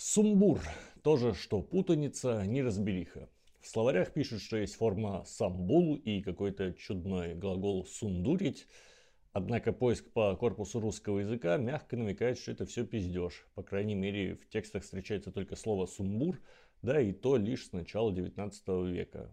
Сумбур. Тоже, что путаница, неразбериха. В словарях пишут, что есть форма самбул и какой-то чудной глагол сундурить. Однако поиск по корпусу русского языка мягко намекает, что это все пиздеж. По крайней мере, в текстах встречается только слово «сумбур», да и то лишь с начала 19 века.